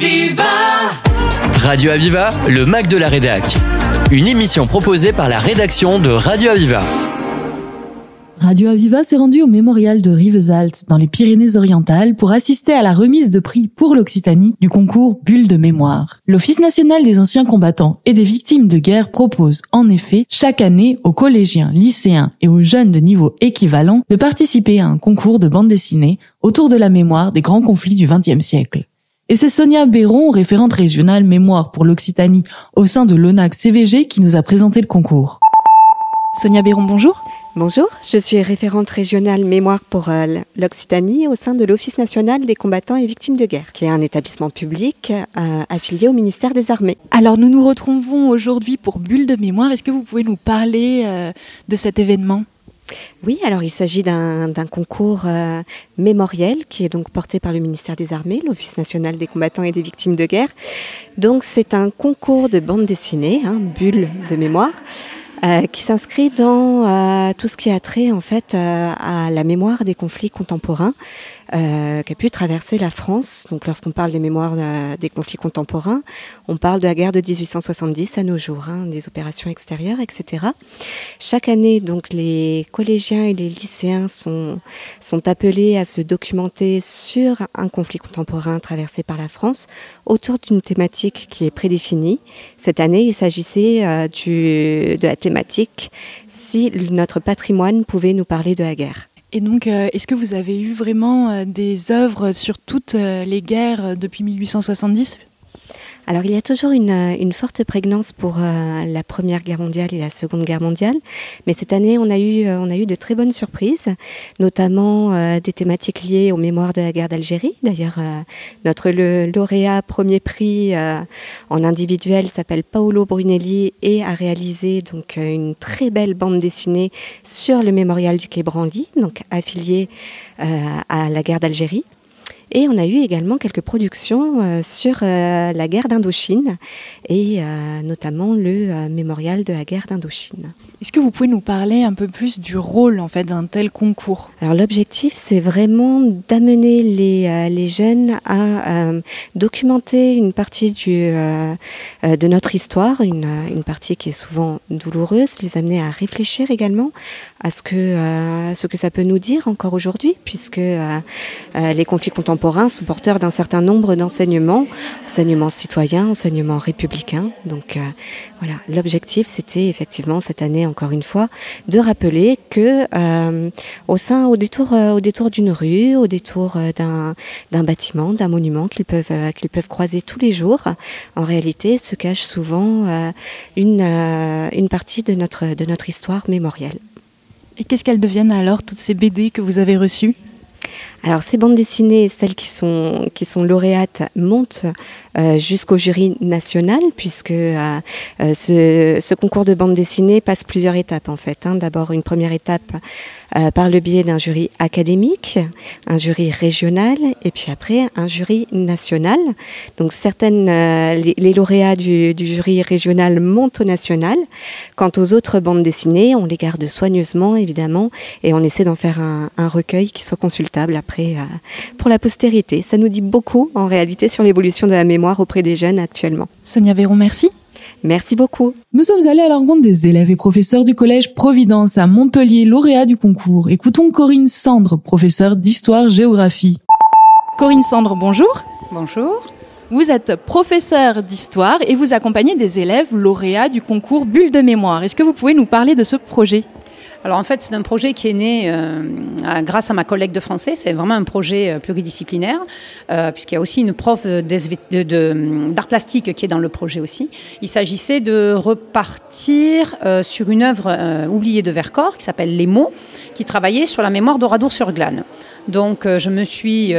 Aviva Radio Aviva, le Mac de la Rédac. Une émission proposée par la rédaction de Radio Aviva. Radio Aviva s'est rendu au mémorial de Rivesaltes, dans les Pyrénées-Orientales, pour assister à la remise de prix pour l'Occitanie du concours Bulle de mémoire. L'Office national des anciens combattants et des victimes de guerre propose, en effet, chaque année aux collégiens, lycéens et aux jeunes de niveau équivalent de participer à un concours de bande dessinée autour de la mémoire des grands conflits du XXe siècle. Et c'est Sonia Béron, référente régionale mémoire pour l'Occitanie au sein de l'ONAC CVG, qui nous a présenté le concours. Sonia Béron, bonjour. Bonjour, je suis référente régionale mémoire pour euh, l'Occitanie au sein de l'Office national des combattants et victimes de guerre, qui est un établissement public euh, affilié au ministère des Armées. Alors nous nous retrouvons aujourd'hui pour Bulle de mémoire. Est-ce que vous pouvez nous parler euh, de cet événement? Oui, alors il s'agit d'un concours mémoriel qui est donc porté par le ministère des Armées, l'Office national des combattants et des victimes de guerre. Donc c'est un concours de bande dessinée, hein, bulle de mémoire, euh, qui s'inscrit dans euh, tout ce qui a trait en fait euh, à la mémoire des conflits contemporains euh, qui a pu traverser la France. Donc lorsqu'on parle des mémoires euh, des conflits contemporains, on parle de la guerre de 1870 à nos jours, hein, des opérations extérieures, etc. Chaque année, donc les collégiens et les lycéens sont, sont appelés à se documenter sur un conflit contemporain traversé par la France autour d'une thématique qui est prédéfinie. Cette année, il s'agissait euh, de la thématique si notre patrimoine pouvait nous parler de la guerre. Et donc, euh, est-ce que vous avez eu vraiment euh, des œuvres sur toutes euh, les guerres depuis 1870 alors il y a toujours une, une forte prégnance pour euh, la Première Guerre mondiale et la Seconde Guerre mondiale, mais cette année on a eu, euh, de très bonnes surprises, notamment euh, des thématiques liées aux mémoires de la guerre d'Algérie. D'ailleurs, notre lauréat premier prix en individuel s'appelle Paolo Brunelli et a réalisé donc une très belle bande dessinée sur le mémorial du Quai Branly, donc affilié à la guerre d'Algérie. Et on a eu également quelques productions euh, sur euh, la guerre d'Indochine et euh, notamment le mémorial de la guerre d'Indochine. Est-ce que vous pouvez nous parler un peu plus du rôle en fait d'un tel concours? Alors l'objectif c'est vraiment d'amener les, les, jeunes à documenter une partie du, de notre histoire, une, une, partie qui est souvent douloureuse, les amener à réfléchir également à ce que, ce que ça peut nous dire encore aujourd'hui, puisque les conflits contemporains sont porteurs d'un certain nombre d'enseignements, enseignements citoyens, enseignements républicains. Donc euh, voilà, l'objectif c'était effectivement cette année encore une fois de rappeler que euh, au sein, au détour, euh, au détour d'une rue, au détour d'un, d'un bâtiment, d'un monument qu'ils peuvent, qu'ils peuvent croiser tous les jours, en réalité se cache souvent une, une partie de notre, de notre histoire mémorielle. Et qu'est-ce qu'elles deviennent alors, toutes ces BD que vous avez reçues? Alors ces bandes dessinées, celles qui sont, qui sont lauréates, montent euh, jusqu'au jury national, puisque euh, euh, ce, ce, concours de bande dessinée passe plusieurs étapes en fait. Hein. D'abord une première étape euh, par le biais d'un jury académique, un jury régional et puis après un jury national. Donc certaines, euh, les, lauréats du, jury régional montent au national. Quant aux autres bandes dessinées, on les garde soigneusement évidemment et on essaie d'en faire un, un, recueil qui soit consultable après euh, pour la postérité. Ça nous dit beaucoup en réalité sur l'évolution de la mémoire auprès des jeunes actuellement. Sonia Véron, merci. Merci beaucoup. Nous sommes allés à la rencontre des élèves et professeurs du collège Providence à Montpellier, lauréat du concours. Écoutons Corinne Sandre, professeure d'histoire-géographie. Corinne Sandre, bonjour. Bonjour. Vous êtes professeur d'histoire et vous accompagnez des élèves lauréats du concours Bulle de mémoire. Est-ce que vous pouvez nous parler de ce projet? Alors en fait, c'est un projet qui est né euh, grâce à ma collègue de français. C'est vraiment un projet euh, pluridisciplinaire, euh, puisqu'il y a aussi une prof d'art plastique qui est dans le projet aussi. Il s'agissait de repartir sur une œuvre oubliée de Vercors qui s'appelle Les mots, qui travaillait sur la mémoire d'Oradour-sur-Glane. Donc je me suis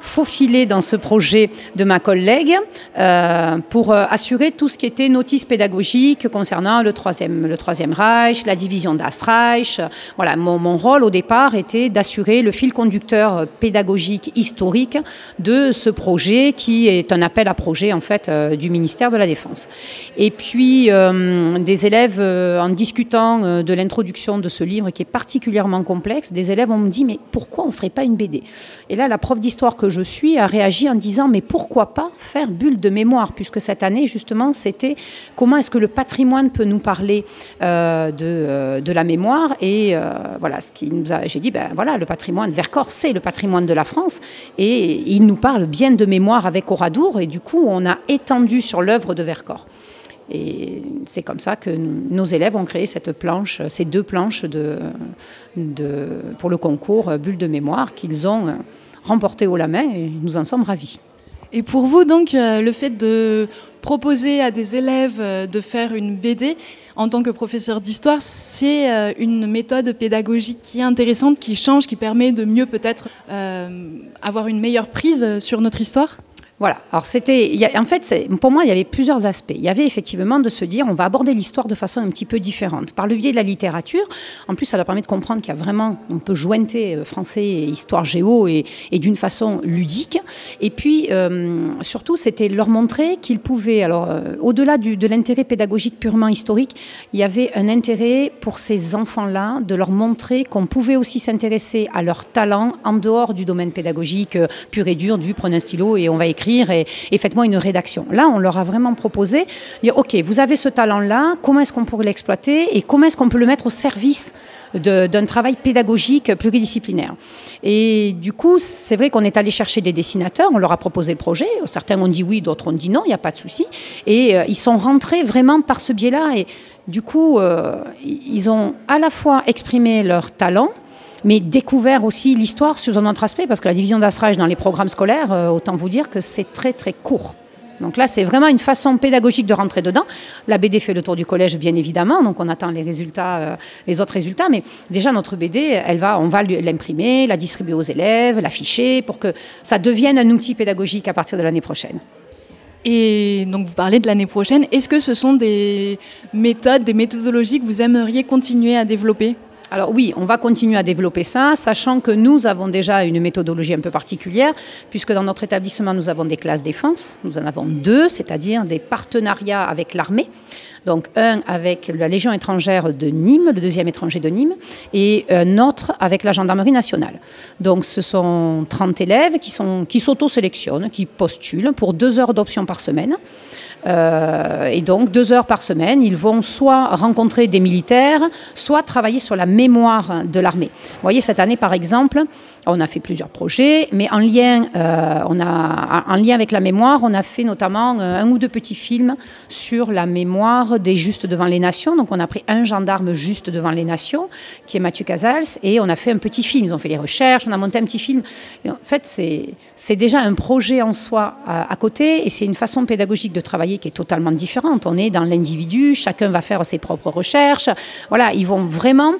faufilé dans ce projet de ma collègue euh, pour euh, assurer tout ce qui était notice pédagogique concernant le troisième, le troisième Reich, la division d'Astreich. Voilà, mon, mon, rôle au départ était d'assurer le fil conducteur pédagogique historique de ce projet qui est un appel à projet en fait euh, du ministère de la Défense. Et puis des élèves en discutant de l'introduction de ce livre qui est particulièrement complexe, des élèves ont me dit mais pourquoi on ferait pas une BD Et là la prof d'histoire que je suis a réagi en disant mais pourquoi pas faire bulle de mémoire puisque cette année justement c'était comment est-ce que le patrimoine peut nous parler euh, de, de, la mémoire et voilà ce qui nous a j'ai dit ben voilà le patrimoine Vercors c'est le patrimoine de la France et il nous parle bien de mémoire avec Oradour et du coup on a étendu sur l'œuvre de Vercors. Et c'est comme ça que nos élèves ont créé cette planche, ces deux planches de, de, pour le concours Bulle de mémoire qu'ils ont remporté haut la main et nous en sommes ravis. Et pour vous, donc, euh, le fait de proposer à des élèves euh, de faire une BD en tant que professeur d'histoire, c'est euh, une méthode pédagogique qui est intéressante, qui change, qui permet de mieux peut-être avoir une meilleure prise sur notre histoire? Voilà. Alors c'était, en fait, pour moi, il y avait plusieurs aspects. Il y avait effectivement de se dire, on va aborder l'histoire de façon un petit peu différente, par le biais de la littérature. En plus, ça leur permet de comprendre qu'il y a vraiment, on peut jointer euh, français et histoire géo et, d'une façon ludique. Et puis, euh, surtout, c'était leur montrer qu'ils pouvaient, alors, euh, au-delà de l'intérêt pédagogique purement historique, il y avait un intérêt pour ces enfants-là de leur montrer qu'on pouvait aussi s'intéresser à leur talent en dehors du domaine pédagogique pur et dur, du prenez un stylo et on va écrire et, faites-moi une rédaction. Là, on leur a vraiment proposé, dire, OK, vous avez ce talent-là, comment est-ce qu'on pourrait l'exploiter et comment est-ce qu'on peut le mettre au service d'un travail pédagogique pluridisciplinaire. Et du coup, c'est vrai qu'on est allé chercher des dessinateurs, on leur a proposé le projet, certains ont dit oui, d'autres ont dit non, il n'y a pas de souci, et euh, ils sont rentrés vraiment par ce biais-là, et du coup, euh, ils ont à la fois exprimé leur talent, mais découvert aussi l'histoire sur un autre aspect, parce que la division d'asserage dans les programmes scolaires, euh, autant vous dire que c'est très très court. Donc là, c'est vraiment une façon pédagogique de rentrer dedans. La BD fait le tour du collège, bien évidemment, donc on attend les résultats, euh, les autres résultats. Mais déjà, notre BD, elle va, on va l'imprimer, la distribuer aux élèves, l'afficher, pour que ça devienne un outil pédagogique à partir de l'année prochaine. Et donc vous parlez de l'année prochaine. Est-ce que ce sont des méthodes, des méthodologies que vous aimeriez continuer à développer? Alors oui, on va continuer à développer ça, sachant que nous avons déjà une méthodologie un peu particulière, puisque dans notre établissement, nous avons des classes défense, nous en avons deux, c'est-à-dire des partenariats avec l'armée. Donc un avec la Légion étrangère de Nîmes, le deuxième étranger de Nîmes, et un autre avec la Gendarmerie nationale. Donc ce sont 30 élèves qui, s'auto-sélectionnent, qui postulent pour deux heures d'option par semaine. Euh, et donc, deux heures par semaine, ils vont soit rencontrer des militaires, soit travailler sur la mémoire de l'armée. Vous voyez, cette année, par exemple, on a fait plusieurs projets, mais en lien, euh, on a, en lien avec la mémoire, on a fait notamment euh, un ou deux petits films sur la mémoire des Justes devant les Nations. Donc, on a pris un gendarme juste devant les Nations, qui est Mathieu Casals, et on a fait un petit film. Ils ont fait les recherches, on a monté un petit film. en fait, c'est déjà un projet en soi à, à côté, et c'est une façon pédagogique de travailler qui est totalement différente. On est dans l'individu, chacun va faire ses propres recherches. Voilà, ils vont vraiment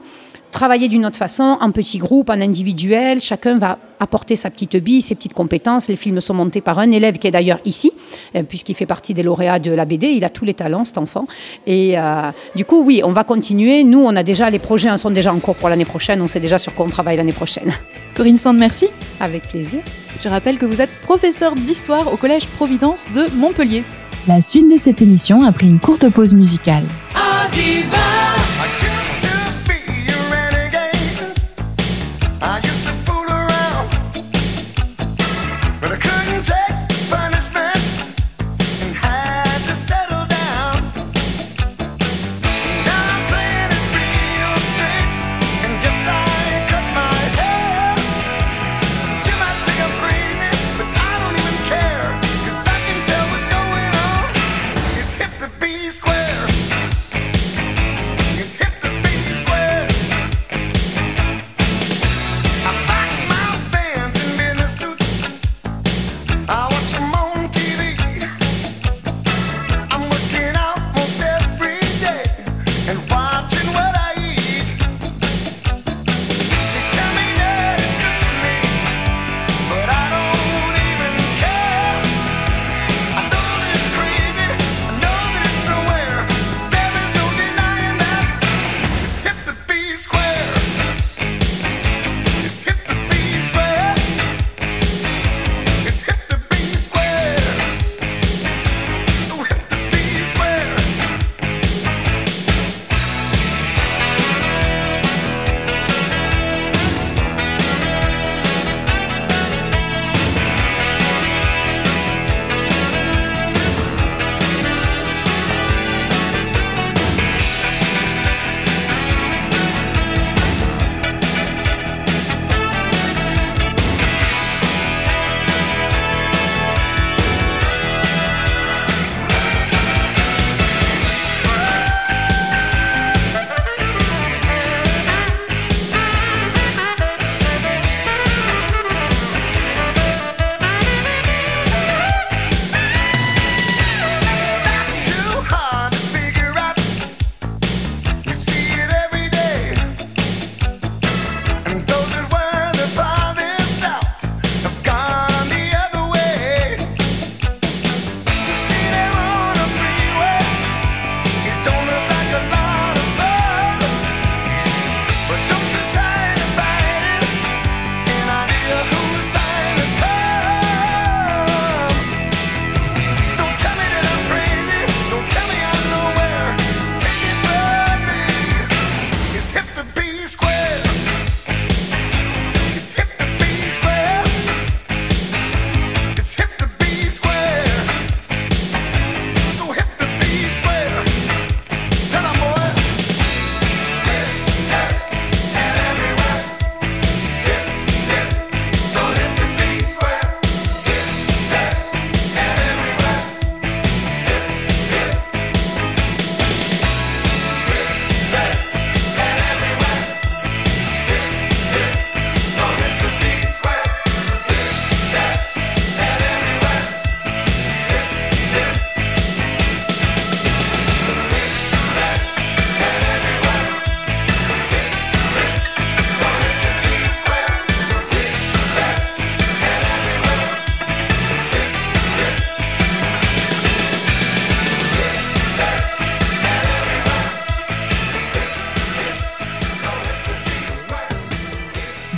travailler d'une autre façon, en petits groupes, en individuel. Chacun va apporter sa petite bille, ses petites compétences. Les films sont montés par un élève qui est d'ailleurs ici, euh, puisqu'il fait partie des lauréats de la BD. Il a tous les talents, cet enfant. Et euh, du coup, oui, on va continuer. Nous, on a déjà les projets sont déjà en cours pour l'année prochaine. On sait déjà sur quoi on travaille l'année prochaine. Corinne Sand, merci. Avec plaisir. Je rappelle que vous êtes professeur d'histoire au Collège Providence de Montpellier. La suite de cette émission a pris une courte pause musicale.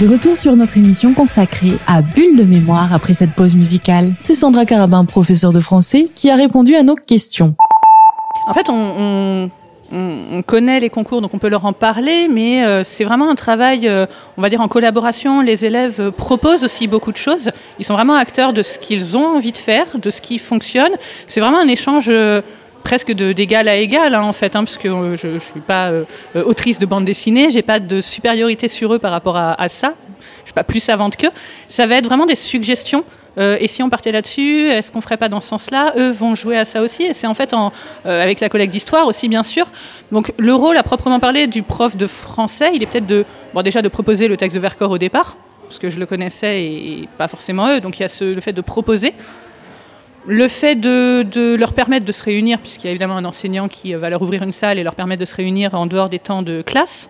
De retour sur notre émission consacrée à Bulle de mémoire après cette pause musicale, c'est Sandra Carabin, professeure de français, qui a répondu à nos questions. En fait, on, connaît les concours, donc on peut leur en parler, mais euh, c'est vraiment un travail, euh, on va dire, en collaboration. Les élèves proposent aussi beaucoup de choses. Ils sont vraiment acteurs de ce qu'ils ont envie de faire, de ce qui fonctionne. C'est vraiment un échange. Presque d'égal à égal hein, en fait, hein, parce que euh, je ne suis pas euh, euh, autrice de bande dessinée, j'ai pas de supériorité sur eux par rapport à, ça, je suis pas plus savante qu'eux. Ça va être vraiment des suggestions. et si on partait là-dessus, est-ce qu'on ferait pas dans ce sens-là? Eux vont jouer à ça aussi, et c'est en fait avec la collègue d'histoire aussi bien sûr. Donc le rôle à proprement parler du prof de français, il est peut-être de, bon déjà de proposer le texte de Vercors au départ, parce que je le connaissais et, pas forcément eux, donc il y a ce, le fait de proposer. Le fait de, leur permettre de se réunir, puisqu'il y a évidemment un enseignant qui va leur ouvrir une salle et leur permettre de se réunir en dehors des temps de classe.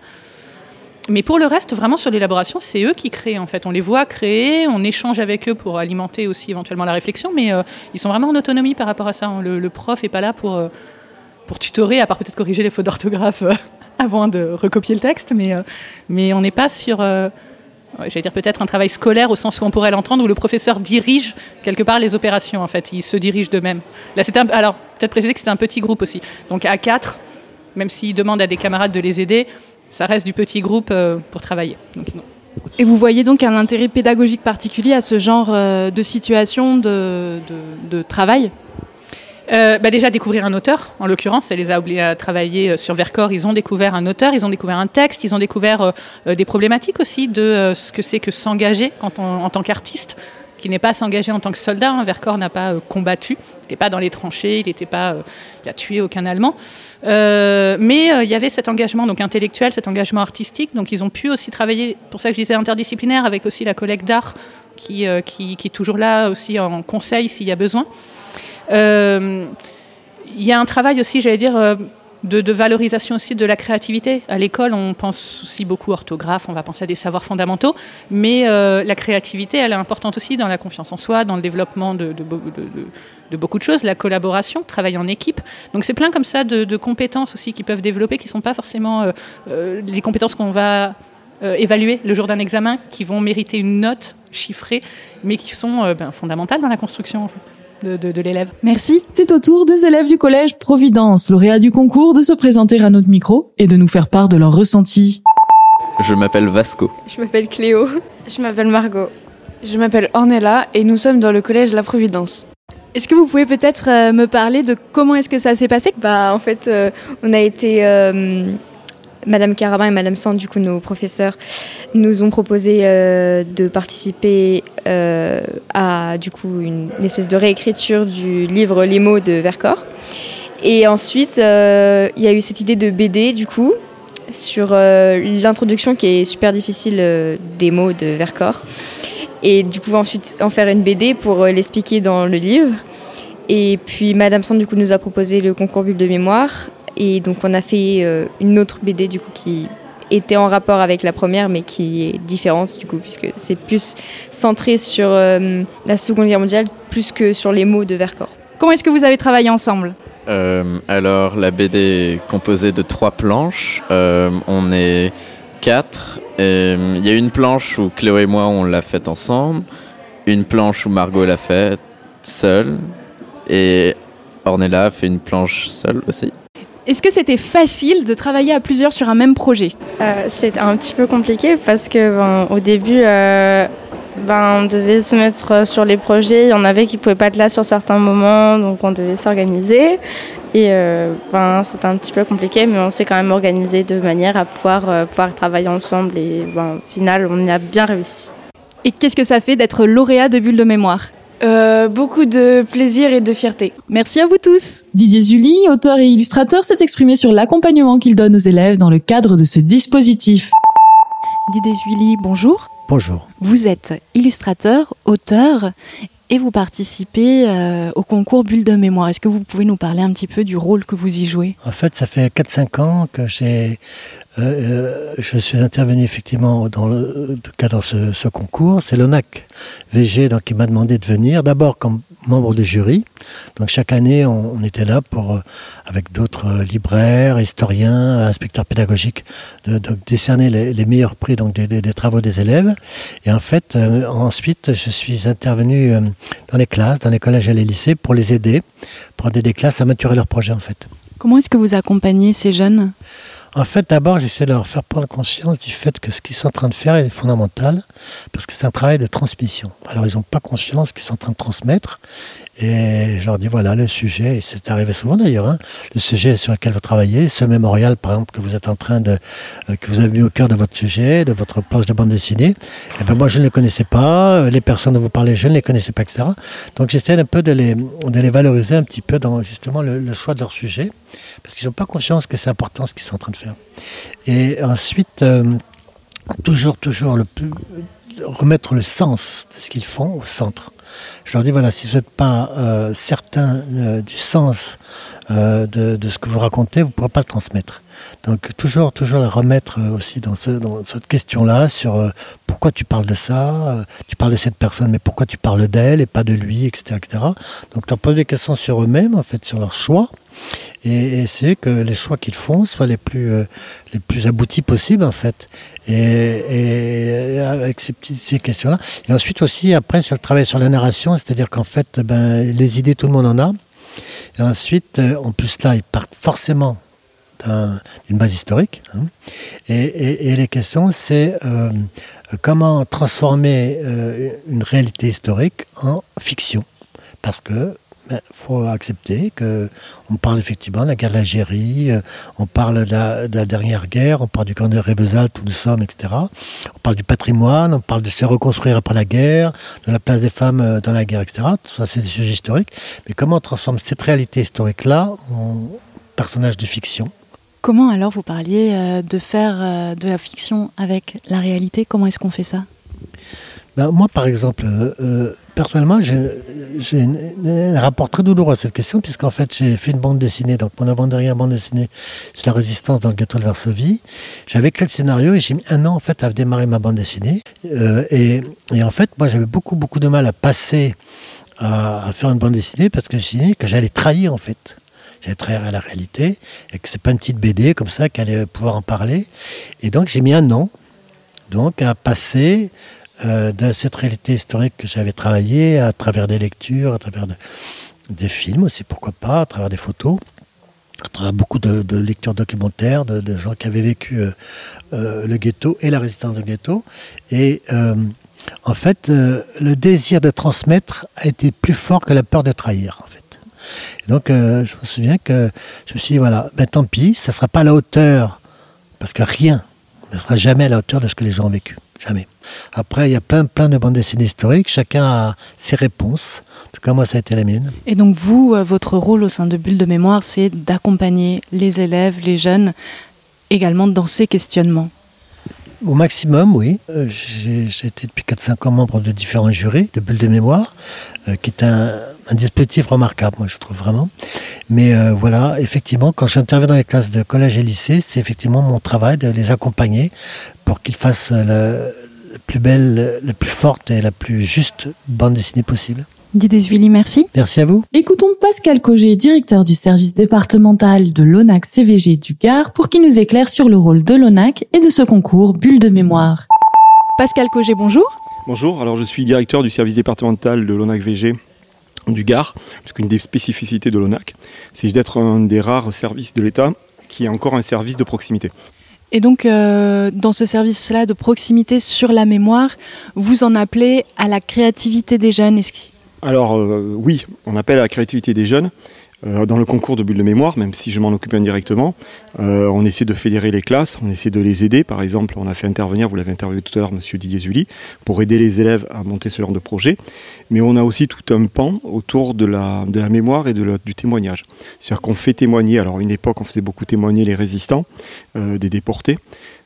Mais pour le reste, vraiment sur l'élaboration, c'est eux qui créent en fait. On les voit créer, on échange avec eux pour alimenter aussi éventuellement la réflexion, mais euh, ils sont vraiment en autonomie par rapport à ça. Le, prof n'est pas là pour, euh, pour tutorer, à part peut-être corriger les fautes d'orthographe euh, avant de recopier le texte, mais, mais on n'est pas sur j'allais dire peut-être un travail scolaire au sens où on pourrait l'entendre, où le professeur dirige quelque part les opérations, en fait. Il se dirige d'eux-mêmes. Là, c'était alors, peut-être préciser que c'était un petit groupe aussi. Donc à quatre, même s'il demande à des camarades de les aider, ça reste du petit groupe euh, pour travailler. Et vous voyez donc un intérêt pédagogique particulier à ce genre euh, de situation de, de travail? Euh, bah déjà découvrir un auteur, en l'occurrence, ça les a obligés à travailler euh, sur Vercors. Ils ont découvert un auteur, ils ont découvert un texte, ils ont découvert euh, des problématiques aussi de ce que c'est que s'engager en tant qu'artiste qui n'est pas s'engager en tant que soldat. Hein. Vercors n'a pas combattu, il n'était pas dans les tranchées, il n'était tué aucun Allemand. mais il y avait cet engagement donc intellectuel, cet engagement artistique. Donc ils ont pu aussi travailler, pour ça que je disais interdisciplinaire, avec aussi la collègue d'art qui, est toujours là aussi en conseil s'il y a besoin. Euh, il y a un travail aussi, j'allais dire, euh, de, valorisation aussi de la créativité. À l'école, on pense aussi beaucoup orthographe, on va penser à des savoirs fondamentaux, mais euh, la créativité, elle est importante aussi dans la confiance en soi, dans le développement de, beaucoup de choses, la collaboration, travail en équipe. Donc c'est plein comme ça de, compétences aussi qui peuvent développer, qui ne sont pas forcément les compétences qu'on va évaluer le jour d'un examen, qui vont mériter une note chiffrée, mais qui sont ben, fondamentales dans la construction de, l'élève. Merci. C'est au tour des élèves du collège Providence, lauréats du concours, de se présenter à notre micro et de nous faire part de leurs ressentis. Je m'appelle Vasco. Je m'appelle Cléo. Je m'appelle Margot. Je m'appelle Ornella et nous sommes dans le collège La Providence. Est-ce que vous pouvez peut-être euh, me parler de comment est-ce que ça s'est passé? Bah en fait, euh, on a été euh, Madame Carabin et Madame Sand, du coup nos professeurs, nous ont proposé euh, de participer euh, à du coup une, espèce de réécriture du livre Les mots de Vercors. Et ensuite, euh, il y a eu cette idée de BD du coup sur l'introduction qui est super difficile des mots de Vercors. Et du coup ensuite en faire une BD pour l'expliquer dans le livre. Et puis Madame Sand du coup nous a proposé le concours Bulle de mémoire et donc on a fait euh, une autre BD du coup qui était en rapport avec la première mais qui est différente du coup puisque c'est plus centré sur euh, la Seconde Guerre mondiale plus que sur les mots de Vercors. Comment est-ce que vous avez travaillé ensemble? Euh, Alors la BD est composée de trois planches. on est quatre. Il y a une planche où Cléo et moi on l'a faite ensemble, une planche où Margot l'a faite seule et Ornella a fait une planche seule aussi. Est-ce que c'était facile de travailler à plusieurs sur un même projet? Euh, C'est un petit peu compliqué parce que ben, au début, euh, ben, on devait se mettre sur les projets. Il y en avait qui ne pouvaient pas être là sur certains moments, donc on devait s'organiser. Et euh, ben, c'était un petit peu compliqué, mais on s'est quand même organisé de manière à pouvoir, pouvoir travailler ensemble. Et ben, au final, on y a bien réussi. Et qu'est-ce que ça fait d'être lauréat de Bulle de mémoire? Euh, beaucoup de plaisir et de fierté. Merci à vous tous. Didier Zully, auteur et illustrateur, s'est exprimé sur l'accompagnement qu'il donne aux élèves dans le cadre de ce dispositif. Didier Zully, bonjour. Bonjour. Vous êtes illustrateur, auteur et vous participez euh, au concours Bulle de mémoire. Est-ce que vous pouvez nous parler un petit peu du rôle que vous y jouez? En fait, ça fait 4-5 ans que j'ai euh, je suis intervenu effectivement dans le cadre ce, ce concours. C'est l'ONAC VG donc, qui m'a demandé de venir, d'abord comme membre du jury. Donc chaque année, on, était là pour, euh, avec d'autres euh, libraires, historiens, inspecteurs pédagogiques, de, décerner les, meilleurs prix donc, des, travaux des élèves. Et en fait, euh, ensuite, je suis intervenu euh, dans les classes, dans les collèges et les lycées pour les aider, pour aider des classes à maturer leur projet en fait. Comment est-ce que vous accompagnez ces jeunes? En fait, d'abord, j'essaie de leur faire prendre conscience du fait que ce qu'ils sont en train de faire est fondamental, parce que c'est un travail de transmission. Alors, ils n'ont pas conscience qu'ils sont en train de transmettre, et je leur dis voilà le sujet, et c'est arrivé souvent d'ailleurs, hein, le sujet sur lequel vous travaillez, ce mémorial par exemple que vous êtes en train de, euh, que vous avez mis au cœur de votre sujet, de votre planche de bande dessinée, et eh ben moi je ne les connaissais pas, les personnes dont vous parlez je ne les connaissais pas, etc. Donc j'essaie un peu de les, de les valoriser un petit peu dans justement le, le choix de leur sujet, parce qu'ils n'ont pas conscience que c'est important ce qu'ils sont en train de faire. Et ensuite, euh, toujours, toujours le remettre le sens de ce qu'ils font au centre. Je leur dis voilà, si vous n'êtes pas euh, certain euh, du sens euh, de, ce que vous racontez, vous ne pourrez pas le transmettre. Donc toujours, toujours la remettre aussi dans, ce, dans cette question-là sur pourquoi tu parles de ça, tu parles de cette personne, mais pourquoi tu parles d'elle et pas de lui, etc., etc. Donc leur poser des questions sur eux-mêmes, en fait, sur leur choix, et, essayer que les choix qu'ils font soient les plus, euh, les plus aboutis possibles, en fait. Et, avec ces, questions-là. Et ensuite aussi, après, sur le travail sur la narration, c'est-à-dire qu'en fait, ben, les idées, tout le monde en a. Et ensuite, en plus là, ils partent forcément d'une base historique. Hein. Et, les questions, c'est euh, comment transformer euh, une réalité historique en fiction. Parce que il ben, faut accepter qu'on parle effectivement de la guerre d'Algérie, euh, on parle de la, de la, dernière guerre, on parle du camp de Rébezal, où nous sommes, etc. On parle du patrimoine, on parle de se reconstruire après la guerre, de la place des femmes dans la guerre, etc. Tout ça, c'est des sujets historiques. Mais comment on transforme cette réalité historique-là en personnage de fiction? Comment alors vous parliez euh, de faire euh, de la fiction avec la réalité? Comment est-ce qu'on fait ça? Ben, Moi, par exemple, euh, personnellement, j'ai un rapport très douloureux à cette question, puisqu'en fait, j'ai fait une bande dessinée, donc mon avant-dernière bande dessinée sur la résistance dans le ghetto de Varsovie. J'avais écrit le scénario et j'ai mis un an en fait à démarrer ma bande dessinée. Et, et, en fait, moi, j'avais beaucoup, beaucoup de mal à passer à, faire une bande dessinée parce que je me que j'allais trahir en fait j'allais trahir à la réalité, et que c'est pas une petite BD comme ça qu'elle allait pouvoir en parler. Et donc j'ai mis un an donc à passer euh, de cette réalité historique que j'avais travaillé à travers des lectures, à travers de, des films aussi, pourquoi pas, à travers des photos, à travers beaucoup de, lectures documentaires de, gens qui avaient vécu euh, euh, le ghetto et la résistance du ghetto. Et euh, en fait, le désir de transmettre a été plus fort que la peur de trahir. En fait. Donc, je me souviens que je me suis dit, voilà, ben, tant pis, ça ne sera pas à la hauteur, parce que rien ne sera jamais à la hauteur de ce que les gens ont vécu. Jamais. Après, il y a plein, plein de bandes dessinées historiques, chacun a ses réponses. En tout cas, moi, ça a été la mienne. Et donc, vous, euh, votre rôle au sein de Bulle de mémoire, c'est d'accompagner les élèves, les jeunes, également dans ces questionnements. Au maximum, oui. Euh, j'ai été depuis 4-5 ans membre de différents jurys de Bulle de mémoire, euh, qui est un, un, dispositif remarquable, moi je trouve vraiment. Mais euh, voilà, effectivement, quand j'interviens dans les classes de collège et lycée, c'est effectivement mon travail de les accompagner pour qu'ils fassent la plus belle, la plus forte et la plus juste bande dessinée possible. Didesvili, merci. Merci à vous. Écoutons Pascal Cogé, directeur du service départemental de l'ONAC CVG du Gard, pour qu'il nous éclaire sur le rôle de l'ONAC et de ce concours Bulle de mémoire. Pascal Cogé, bonjour. Bonjour, alors je suis directeur du service départemental de l'ONAC VG du Gard, parce qu'une des spécificités de l'ONAC, c'est d'être un des rares services de l'État qui est encore un service de proximité. Et donc, euh, dans ce service-là de proximité sur la mémoire, vous en appelez à la créativité des jeunes. Alors euh, oui, on appelle à la créativité des jeunes. Euh, dans le concours de bulles de mémoire, même si je m'en occupe indirectement, euh, on essaie de fédérer les classes, on essaie de les aider. Par exemple, on a fait intervenir, vous l'avez interviewé tout à l'heure, Monsieur Didier Zully, pour aider les élèves à monter ce genre de projet. Mais on a aussi tout un pan autour de la, mémoire et du témoignage. C'est-à-dire qu'on fait témoigner, alors une époque on faisait beaucoup témoigner les résistants, euh, des déportés.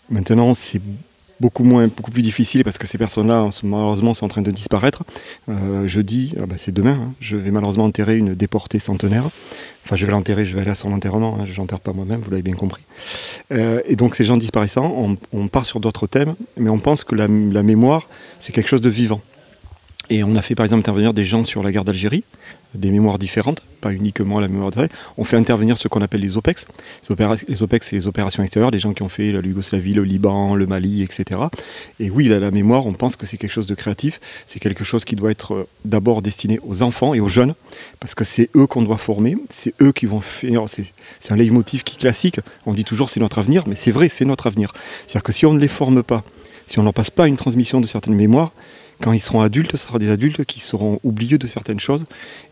Maintenant c'est beaucoup moins, beaucoup plus difficile parce que ces personnes-là, malheureusement, sont en train de disparaître. Euh, jeudi, ah bah, c'est demain, hein, je vais malheureusement enterrer une déportée centenaire. Enfin, je vais l'enterrer, je vais aller à son enterrement, hein, je n'enterre pas moi-même, vous l'avez bien compris. Euh, et donc, ces gens disparaissant, on, part sur d'autres thèmes, mais on pense que la mémoire, c'est quelque chose de vivant. Et on a fait par exemple intervenir des gens sur la guerre d'Algérie, des mémoires différentes, pas uniquement la mémoire d'Algérie. On fait intervenir ce qu'on appelle les OPEX. Les, OPEX, c'est les opérations extérieures, les gens qui ont fait la Yougoslavie, le Liban, le Mali, etc. Et oui, la, mémoire, on pense que c'est quelque chose de créatif, c'est quelque chose qui doit être euh, d'abord destiné aux enfants et aux jeunes, parce que c'est eux qu'on doit former, c'est eux qui vont faire. C'est un leitmotiv qui est classique. On dit toujours c'est notre avenir, mais c'est vrai, c'est notre avenir. C'est-à-dire que si on ne les forme pas, si on n'en passe pas une transmission de certaines mémoires, quand ils seront adultes, ce sera des adultes qui seront oublieux de certaines choses.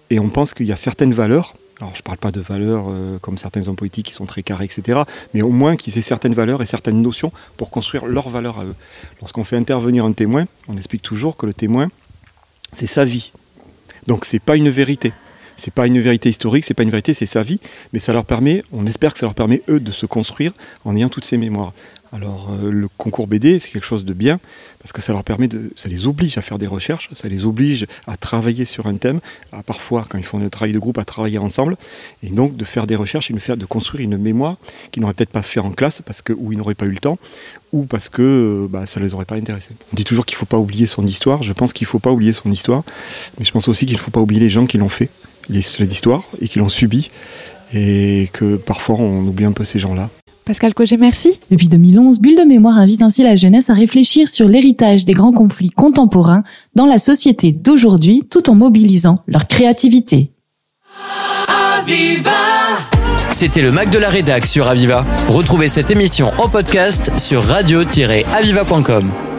Et on pense qu'il y a certaines valeurs, alors je ne parle pas de valeurs euh, comme certains hommes politiques qui sont très carrés, etc., mais au moins qu'ils aient certaines valeurs et certaines notions pour construire leurs valeurs à eux. Lorsqu'on fait intervenir un témoin, on explique toujours que le témoin, c'est sa vie. Donc c'est pas une vérité. C'est pas une vérité historique, c'est pas une vérité, c'est sa vie, mais ça leur permet, on espère que ça leur permet eux de se construire en ayant toutes ces mémoires. Alors euh, le concours BD, c'est quelque chose de bien parce que ça leur permet de, ça les oblige à faire des recherches, ça les oblige à travailler sur un thème, à parfois quand ils font un travail de groupe à travailler ensemble, et donc de faire des recherches et de construire une mémoire qu'ils n'auraient peut-être pas fait en classe parce que ou ils n'auraient pas eu le temps, ou parce que euh, bah, ça les aurait pas intéressés. On dit toujours qu'il ne faut pas oublier son histoire. Je pense qu'il ne faut pas oublier son histoire, mais je pense aussi qu'il ne faut pas oublier les gens qui l'ont fait, l'histoire et qui l'ont subi, et que parfois on oublie un peu ces gens-là. Pascal Cogé, merci. Depuis 2011, Bulle de mémoire invite ainsi la jeunesse à réfléchir sur l'héritage des grands conflits contemporains dans la société d'aujourd'hui tout en mobilisant leur créativité. C'était le Mac de la Rédac sur Aviva. Retrouvez cette émission en podcast sur radio-aviva.com.